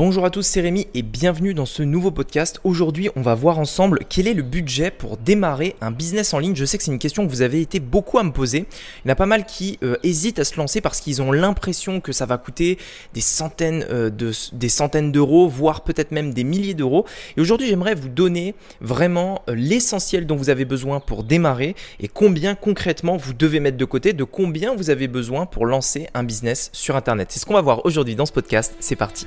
Bonjour à tous, c'est Rémi et bienvenue dans ce nouveau podcast. Aujourd'hui, on va voir ensemble quel est le budget pour démarrer un business en ligne. Je sais que c'est une question que vous avez été beaucoup à me poser. Il y en a pas mal qui euh, hésitent à se lancer parce qu'ils ont l'impression que ça va coûter des centaines euh, de des centaines d'euros, voire peut-être même des milliers d'euros. Et aujourd'hui, j'aimerais vous donner vraiment euh, l'essentiel dont vous avez besoin pour démarrer et combien concrètement vous devez mettre de côté, de combien vous avez besoin pour lancer un business sur internet. C'est ce qu'on va voir aujourd'hui dans ce podcast. C'est parti.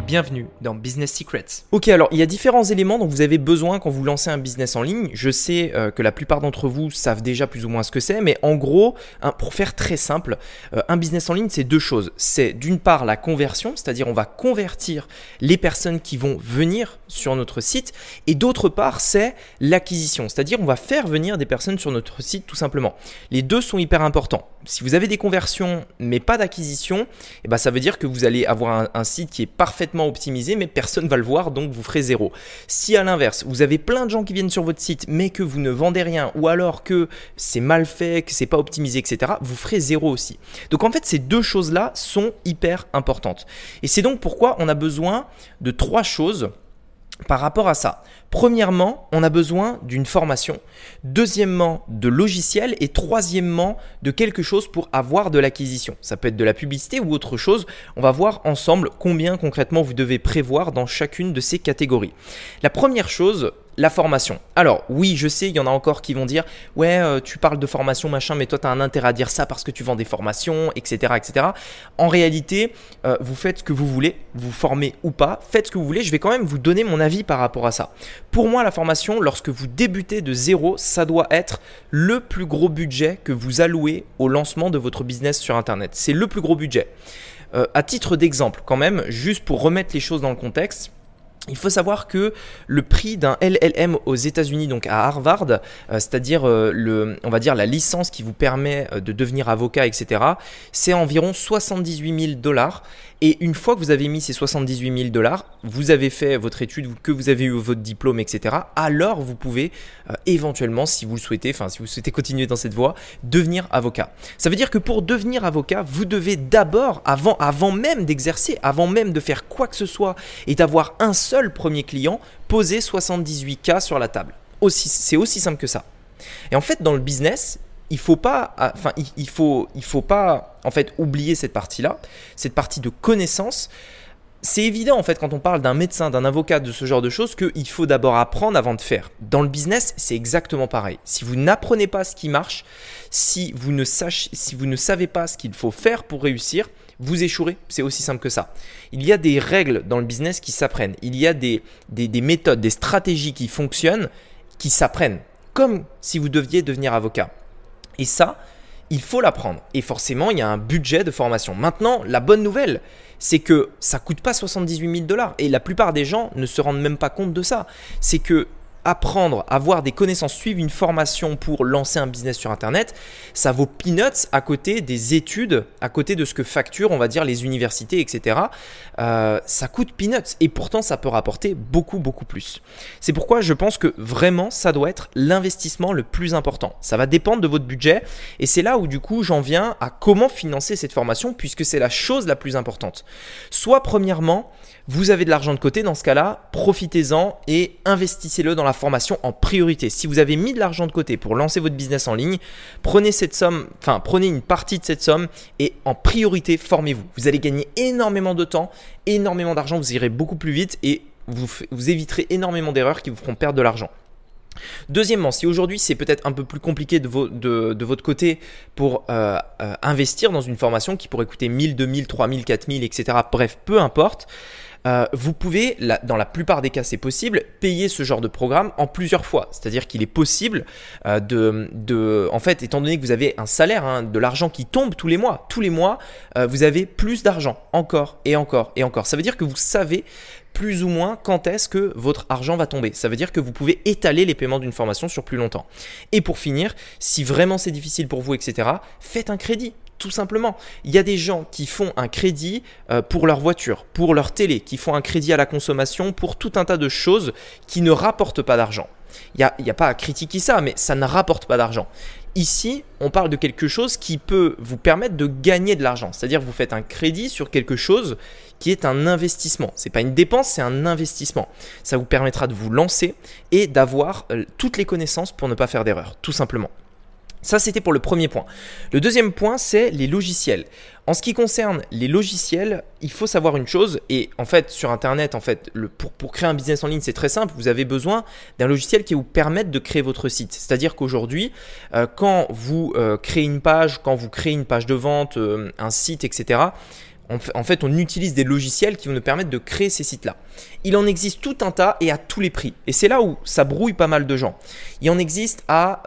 bienvenue dans Business Secrets. Ok, alors il y a différents éléments dont vous avez besoin quand vous lancez un business en ligne. Je sais euh, que la plupart d'entre vous savent déjà plus ou moins ce que c'est, mais en gros, pour faire très simple, euh, un business en ligne, c'est deux choses. C'est d'une part la conversion, c'est-à-dire on va convertir les personnes qui vont venir sur notre site, et d'autre part, c'est l'acquisition, c'est-à-dire on va faire venir des personnes sur notre site tout simplement. Les deux sont hyper importants. Si vous avez des conversions mais pas d'acquisition, eh ben ça veut dire que vous allez avoir un, site qui est optimisé mais personne va le voir donc vous ferez zéro. Si à l'inverse, vous avez plein de gens qui viennent sur votre site mais que vous ne vendez rien ou alors que c'est mal fait, que c'est pas optimisé, etc., vous ferez zéro aussi. Donc en fait, ces deux choses-là sont hyper importantes. Et c'est donc pourquoi on a besoin de trois choses par rapport à ça. Premièrement, on a besoin d'une formation. Deuxièmement, de logiciels. Et troisièmement, de quelque chose pour avoir de l'acquisition. Ça peut être de la publicité ou autre chose. On va voir ensemble combien concrètement vous devez prévoir dans chacune de ces catégories. La première chose, la formation. Alors oui, je sais, il y en a encore qui vont dire ouais, euh, tu parles de formation machin, mais toi tu as un intérêt à dire ça parce que tu vends des formations, etc., etc. En réalité, euh, vous faites ce que vous voulez, vous formez ou pas, faites ce que vous voulez. Je vais quand même vous donner mon avis par rapport à ça. Pour moi, la formation, lorsque vous débutez de zéro, ça doit être le plus gros budget que vous allouez au lancement de votre business sur Internet. C'est le plus gros budget. Euh, à titre d'exemple, quand même, juste pour remettre les choses dans le contexte. Il faut savoir que le prix d'un LLM aux États-Unis, donc à Harvard, euh, c'est-à-dire euh, la licence qui vous permet de devenir avocat, etc., c'est environ 78 000 dollars. Et une fois que vous avez mis ces 78 000 dollars, vous avez fait votre étude, que vous avez eu votre diplôme, etc., alors vous pouvez euh, éventuellement, si vous le souhaitez, enfin si vous souhaitez continuer dans cette voie, devenir avocat. Ça veut dire que pour devenir avocat, vous devez d'abord, avant, même d'exercer, avant même de faire quoi que ce soit et d'avoir un seul premier client, poser 78K sur la table. c'est aussi simple que ça. Et en fait, dans le business, il faut pas, ah, enfin, il, faut, il faut pas, en fait, oublier cette partie-là, cette partie de connaissance. C'est évident en fait quand on parle d'un médecin, d'un avocat, de ce genre de choses, qu'il faut d'abord apprendre avant de faire. Dans le business, c'est exactement pareil. Si vous n'apprenez pas ce qui marche, si vous ne, savez pas ce qu'il faut faire pour réussir, vous échouerez. C'est aussi simple que ça. Il y a des règles dans le business qui s'apprennent. Il y a des méthodes, des stratégies qui fonctionnent, qui s'apprennent. Comme si vous deviez devenir avocat. Et ça, il faut l'apprendre. Et forcément, il y a un budget de formation. Maintenant, la bonne nouvelle, c'est que ça coûte pas 78 000 dollars. Et la plupart des gens ne se rendent même pas compte de ça. C'est que apprendre, avoir des connaissances, suivre une formation pour lancer un business sur Internet, ça vaut peanuts à côté des études, à côté de ce que facturent, on va dire, les universités, etc. Euh, ça coûte peanuts et pourtant ça peut rapporter beaucoup, beaucoup plus. C'est pourquoi je pense que vraiment ça doit être l'investissement le plus important. Ça va dépendre de votre budget et c'est là où du coup j'en viens à comment financer cette formation puisque c'est la chose la plus importante. Soit premièrement, vous avez de l'argent de côté, dans ce cas-là, profitez-en et investissez-le dans la formation en priorité. Si vous avez mis de l'argent de côté pour lancer votre business en ligne, prenez cette somme, enfin prenez une partie de cette somme et en priorité formez-vous. Vous allez gagner énormément de temps, énormément d'argent, vous irez beaucoup plus vite et vous, éviterez énormément d'erreurs qui vous feront perdre de l'argent. Deuxièmement, si aujourd'hui c'est peut-être un peu plus compliqué de, votre côté pour euh, euh, investir dans une formation qui pourrait coûter 1000, 2000, 3000, 4000, etc., bref, peu importe, euh, vous pouvez, dans la plupart des cas c'est possible, payer ce genre de programme en plusieurs fois. C'est-à-dire qu'il est possible de, en fait, étant donné que vous avez un salaire, hein, de l'argent qui tombe tous les mois, tous les mois, vous avez plus d'argent, encore et encore et encore. Ça veut dire que vous savez plus ou moins quand est-ce que votre argent va tomber. Ça veut dire que vous pouvez étaler les paiements d'une formation sur plus longtemps. Et pour finir, si vraiment c'est difficile pour vous, etc., faites un crédit tout simplement. Il y a des gens qui font un crédit euh, pour leur voiture, pour leur télé, qui font un crédit à la consommation, pour tout un tas de choses qui ne rapportent pas d'argent. Il n'y a, a, pas à critiquer ça, mais ça ne rapporte pas d'argent. Ici, on parle de quelque chose qui peut vous permettre de gagner de l'argent. C'est-à-dire vous faites un crédit sur quelque chose qui est un investissement. Ce n'est pas une dépense, c'est un investissement. Ça vous permettra de vous lancer et d'avoir euh, toutes les connaissances pour ne pas faire d'erreur, tout simplement. Ça, c'était pour le premier point. Le deuxième point, c'est les logiciels. En ce qui concerne les logiciels, il faut savoir une chose, et en fait, sur Internet, en fait, pour, créer un business en ligne, c'est très simple. Vous avez besoin d'un logiciel qui vous permette de créer votre site. C'est-à-dire qu'aujourd'hui, euh, quand vous euh, créez une page, quand vous créez une page de vente, euh, un site, etc., en fait, on utilise des logiciels qui vont nous permettre de créer ces sites-là. Il en existe tout un tas et à tous les prix. Et c'est là où ça brouille pas mal de gens. Il en existe à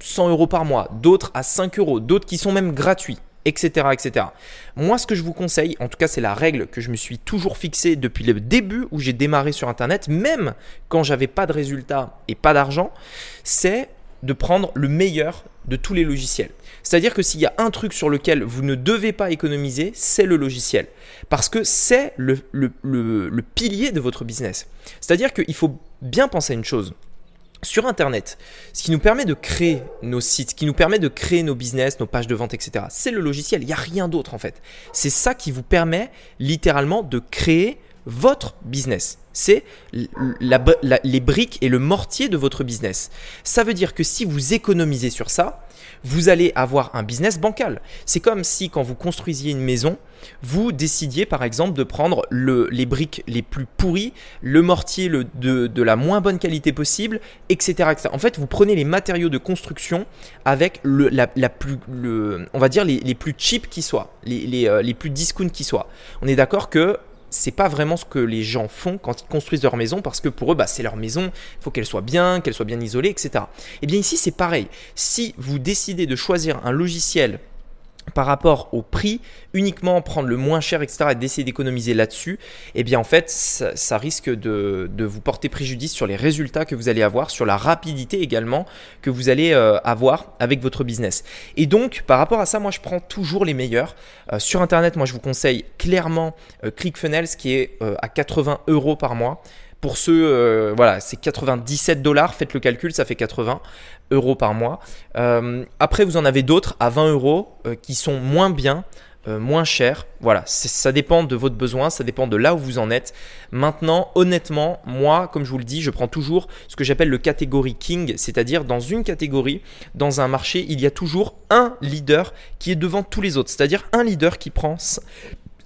100 euros par mois, d'autres à 5 euros, d'autres qui sont même gratuits etc., etc. Moi, ce que je vous conseille, en tout cas, c'est la règle que je me suis toujours fixée depuis le début où j'ai démarré sur Internet, même quand j'avais pas de résultats et pas d'argent, c'est de prendre le meilleur de tous les logiciels. C'est-à-dire que s'il y a un truc sur lequel vous ne devez pas économiser, c'est le logiciel. Parce que c'est le, pilier de votre business. C'est-à-dire qu'il faut bien penser à une chose sur Internet, ce qui nous permet de créer nos sites, ce qui nous permet de créer nos business, nos pages de vente, etc., c'est le logiciel. Il n'y a rien d'autre en fait. C'est ça qui vous permet littéralement de créer votre business. C'est les briques et le mortier de votre business. Ça veut dire que si vous économisez sur ça, vous allez avoir un business bancal. C'est comme si quand vous construisiez une maison, vous décidiez par exemple de prendre les briques les plus pourries, le mortier de, la moins bonne qualité possible, etc., En fait, vous prenez les matériaux de construction avec la, plus, on va dire les, plus cheap qui soient, les, euh, les plus discount qui soient. On est d'accord que c'est pas vraiment ce que les gens font quand ils construisent leur maison parce que pour eux, bah, c'est leur maison, il faut qu'elle soit bien, qu'elle soit bien isolée, etc. Et eh bien ici, c'est pareil. Si vous décidez de choisir un logiciel par rapport au prix, uniquement prendre le moins cher, etc., et d'essayer d'économiser là-dessus, eh bien en fait, ça, risque de, vous porter préjudice sur les résultats que vous allez avoir, sur la rapidité également que vous allez euh, avoir avec votre business. Et donc, par rapport à ça, moi, je prends toujours les meilleurs. Euh, sur Internet, moi, je vous conseille clairement euh, ClickFunnels, qui est à 80 euros par mois. Pour ceux, euh, voilà, c'est 97 dollars, faites le calcul, ça fait 80 euros par mois. Euh, après, vous en avez d'autres à 20 euros euh, qui sont moins bien, moins chers. Voilà, ça dépend de votre besoin, ça dépend de là où vous en êtes. Maintenant, honnêtement, moi, comme je vous le dis, je prends toujours ce que j'appelle le catégorie king, c'est-à-dire dans une catégorie, dans un marché, il y a toujours un leader qui est devant tous les autres, c'est-à-dire un leader qui prend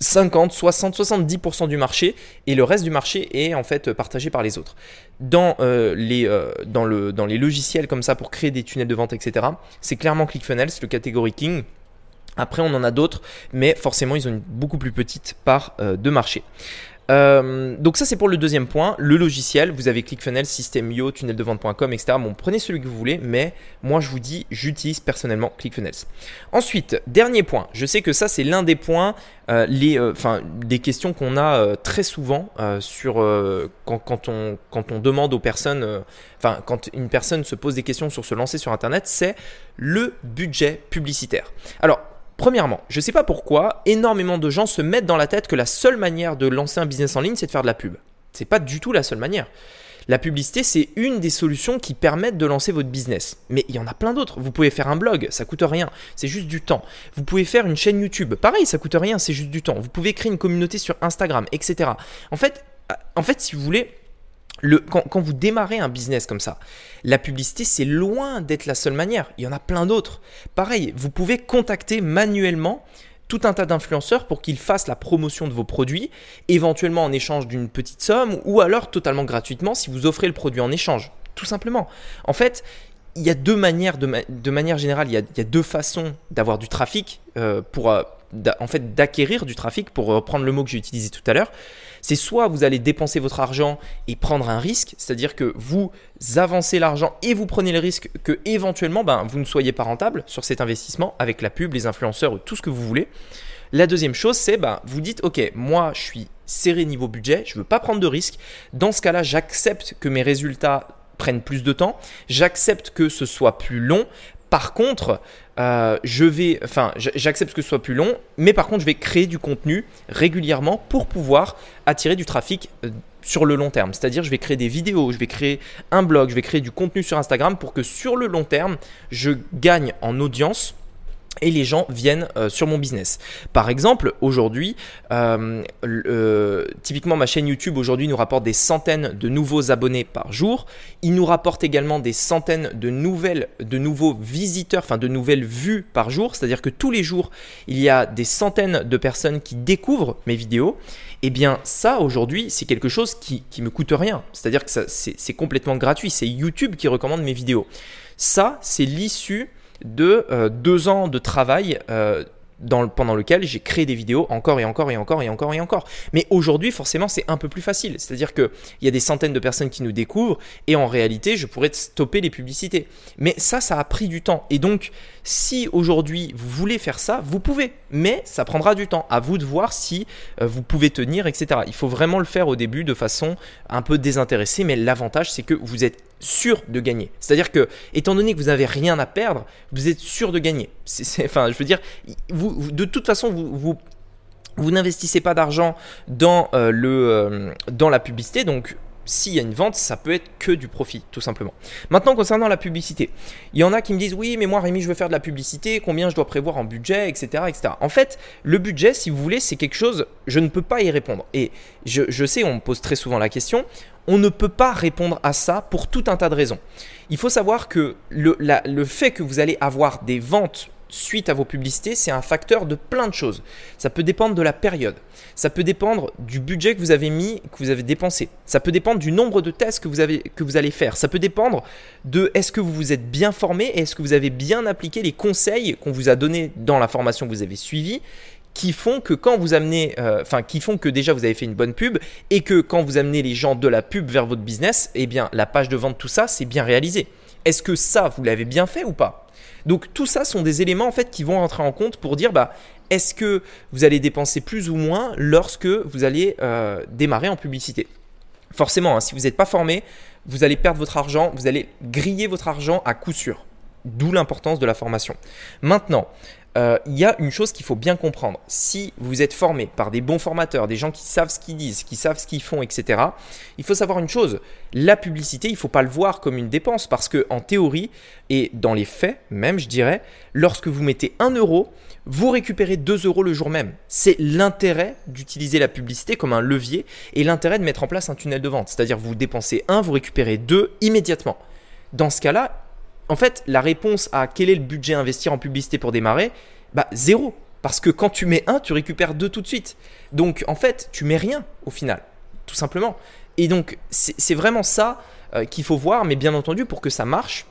50, 60, 70% du marché et le reste du marché est en fait partagé par les autres. Dans, euh, les, euh, les logiciels comme ça pour créer des tunnels de vente, etc., c'est clairement ClickFunnels, le catégorie King. Après, on en a d'autres, mais forcément, ils ont une beaucoup plus petite part euh, de marché. Euh, donc ça c'est pour le deuxième point, le logiciel, vous avez ClickFunnels, System.io, tunnel-de-vente.com, etc. Bon, prenez celui que vous voulez, mais moi je vous dis, j'utilise personnellement ClickFunnels. Ensuite, dernier point, je sais que ça c'est l'un des points, euh, les, euh, des questions qu'on a très souvent sur quand, quand, on, quand on demande aux personnes, enfin quand une personne se pose des questions sur se lancer sur Internet, c'est le budget publicitaire. Alors Premièrement, je ne sais pas pourquoi, énormément de gens se mettent dans la tête que la seule manière de lancer un business en ligne, c'est de faire de la pub. C'est pas du tout la seule manière. La publicité, c'est une des solutions qui permettent de lancer votre business. Mais il y en a plein d'autres. Vous pouvez faire un blog, ça coûte rien, c'est juste du temps. Vous pouvez faire une chaîne YouTube, pareil, ça coûte rien, c'est juste du temps. Vous pouvez créer une communauté sur Instagram, etc. En fait, en fait si vous voulez, quand, vous démarrez un business comme ça, la publicité, c'est loin d'être la seule manière. Il y en a plein d'autres. Pareil, vous pouvez contacter manuellement tout un tas d'influenceurs pour qu'ils fassent la promotion de vos produits, éventuellement en échange d'une petite somme, ou alors totalement gratuitement si vous offrez le produit en échange. Tout simplement. En fait, il y a deux manières, de, manière générale, il y a, deux façons d'avoir du trafic euh, pour... Euh, en fait d'acquérir du trafic, pour reprendre le mot que j'ai utilisé tout à l'heure, c'est soit vous allez dépenser votre argent et prendre un risque, c'est-à-dire que vous avancez l'argent et vous prenez le risque que éventuellement ben, vous ne soyez pas rentable sur cet investissement avec la pub, les influenceurs, tout ce que vous voulez. La deuxième chose, c'est ben, vous dites ok, moi je suis serré niveau budget, je ne veux pas prendre de risque. Dans ce cas-là, j'accepte que mes résultats prennent plus de temps, j'accepte que ce soit plus long. Par contre, euh, je vais, enfin, j'accepte que ce soit plus long, mais par contre, je vais créer du contenu régulièrement pour pouvoir attirer du trafic euh, sur le long terme. C'est-à-dire, je vais créer des vidéos, je vais créer un blog, je vais créer du contenu sur Instagram pour que sur le long terme, je gagne en audience et les gens viennent euh, sur mon business. Par exemple, aujourd'hui, typiquement ma chaîne YouTube aujourd'hui nous rapporte des centaines de nouveaux abonnés par jour. Il nous rapporte également des centaines de nouvelles, de nouveaux visiteurs, enfin de nouvelles vues par jour. C'est-à-dire que tous les jours, il y a des centaines de personnes qui découvrent mes vidéos. Eh bien, ça aujourd'hui, c'est quelque chose qui, qui me coûte rien. C'est-à-dire que c'est complètement gratuit. C'est YouTube qui recommande mes vidéos. Ça, c'est l'issue de euh, deux ans de travail euh, pendant lequel j'ai créé des vidéos encore et encore et encore et encore et encore. Mais aujourd'hui, forcément, c'est un peu plus facile. C'est-à-dire qu'il y a des centaines de personnes qui nous découvrent et en réalité, je pourrais stopper les publicités. Mais ça, ça a pris du temps. Et donc, si aujourd'hui vous voulez faire ça, vous pouvez. Mais ça prendra du temps. À vous de voir si euh, vous pouvez tenir, etc. Il faut vraiment le faire au début de façon un peu désintéressée. Mais l'avantage, c'est que vous êtes sûr de gagner. C'est-à-dire que, étant donné que vous n'avez rien à perdre, vous êtes sûr de gagner. enfin, je veux dire, de toute façon, vous, n'investissez pas d'argent dans, euh, euh, dans la publicité, donc s'il y a une vente, ça peut être que du profit, tout simplement. Maintenant, concernant la publicité, il y en a qui me disent oui, mais moi, Rémi, je veux faire de la publicité, combien je dois prévoir en budget, etc. etc. En fait, le budget, si vous voulez, c'est quelque chose, je ne peux pas y répondre. Et je sais, on me pose très souvent la question, on ne peut pas répondre à ça pour tout un tas de raisons. Il faut savoir que le, fait que vous allez avoir des ventes suite à vos publicités, c'est un facteur de plein de choses. Ça peut dépendre de la période. Ça peut dépendre du budget que vous avez mis, que vous avez dépensé. Ça peut dépendre du nombre de tests que vous, que vous allez faire. Ça peut dépendre de est-ce que vous vous êtes bien formé est-ce que vous avez bien appliqué les conseils qu'on vous a donnés dans la formation que vous avez suivie qui font que quand vous amenez, euh, enfin qui font que déjà vous avez fait une bonne pub et que quand vous amenez les gens de la pub vers votre business, eh bien la page de vente, tout ça, c'est bien réalisé. Est-ce que ça, vous l'avez bien fait ou pas? Donc tout ça sont des éléments en fait qui vont rentrer en compte pour dire bah est-ce que vous allez dépenser plus ou moins lorsque vous allez euh, démarrer en publicité? Forcément, hein, si vous n'êtes pas formé, vous allez perdre votre argent, vous allez griller votre argent à coup sûr. D'où l'importance de la formation. Maintenant, euh, il y a une chose qu'il faut bien comprendre. Si vous êtes formé par des bons formateurs, des gens qui savent ce qu'ils disent, qui savent ce qu'ils font, etc., il faut savoir une chose. La publicité, il ne faut pas le voir comme une dépense parce que en théorie et dans les faits même, je dirais, lorsque vous mettez 1 euro, vous récupérez 2 euros le jour même. C'est l'intérêt d'utiliser la publicité comme un levier et l'intérêt de mettre en place un tunnel de vente. C'est-à-dire vous dépensez 1, vous récupérez 2 immédiatement. Dans ce cas-là, en fait, la réponse à quel est le budget investir en publicité pour démarrer, bah zéro. Parce que quand tu mets un, tu récupères deux tout de suite. Donc en fait, tu mets rien au final, tout simplement. Et donc c'est vraiment ça euh, qu'il faut voir, mais bien entendu, pour que ça marche,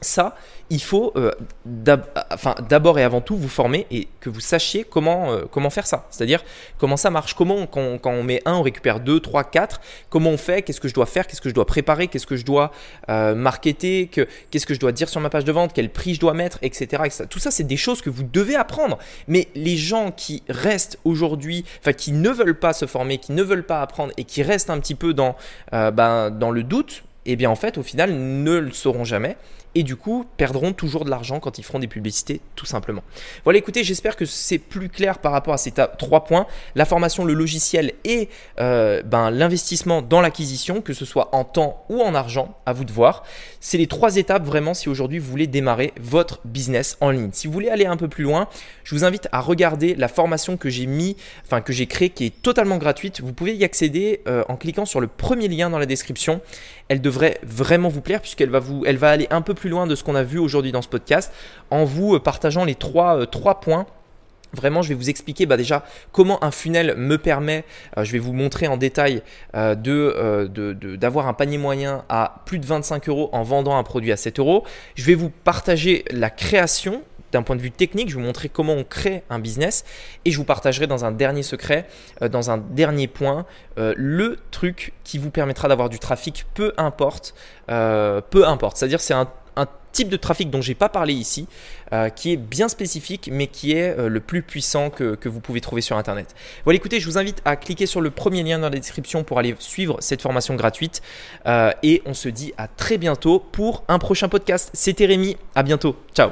ça, il faut euh, d'abord et avant tout vous former et que vous sachiez comment, euh, comment faire ça. C'est-à-dire comment ça marche, comment quand, on met un, on récupère deux, trois, quatre, comment on fait, qu'est-ce que je dois faire, qu'est-ce que je dois préparer, qu'est-ce que je dois euh, marketer, qu'est-ce que je dois dire sur ma page de vente, quel prix je dois mettre, etc. Tout ça, c'est des choses que vous devez apprendre. Mais les gens qui restent aujourd'hui, enfin qui ne veulent pas se former, qui ne veulent pas apprendre et qui restent un petit peu dans, ben, dans le doute, eh bien en fait au final ne le sauront jamais et du coup perdront toujours de l'argent quand ils feront des publicités tout simplement. Voilà écoutez j'espère que c'est plus clair par rapport à ces trois points, la formation, le logiciel et euh, ben, l'investissement dans l'acquisition, que ce soit en temps ou en argent, à vous de voir. C'est les trois étapes vraiment si aujourd'hui vous voulez démarrer votre business en ligne. Si vous voulez aller un peu plus loin, je vous invite à regarder la formation que j'ai mis, enfin que j'ai créée qui est totalement gratuite. Vous pouvez y accéder euh, en cliquant sur le premier lien dans la description. Elle devrait vraiment vous plaire puisqu'elle va vous, elle va aller un peu plus loin de ce qu'on a vu aujourd'hui dans ce podcast en vous euh, partageant les trois, euh, trois points Vraiment, je vais vous expliquer bah, déjà comment un funnel me permet, euh, je vais vous montrer en détail, de, d'avoir un panier moyen à plus de 25 euros en vendant un produit à 7 euros. Je vais vous partager la création d'un point de vue technique, je vais vous montrer comment on crée un business et je vous partagerai dans un dernier secret, dans un dernier point, le truc qui vous permettra d'avoir du trafic, peu importe, peu importe. C'est-à-dire c'est un type de trafic dont j'ai pas parlé ici, euh, qui est bien spécifique, mais qui est euh, le plus puissant que, que, vous pouvez trouver sur Internet. Voilà, écoutez, je vous invite à cliquer sur le premier lien dans la description pour aller suivre cette formation gratuite. Euh, et on se dit à très bientôt pour un prochain podcast. C'était Rémi, à bientôt. Ciao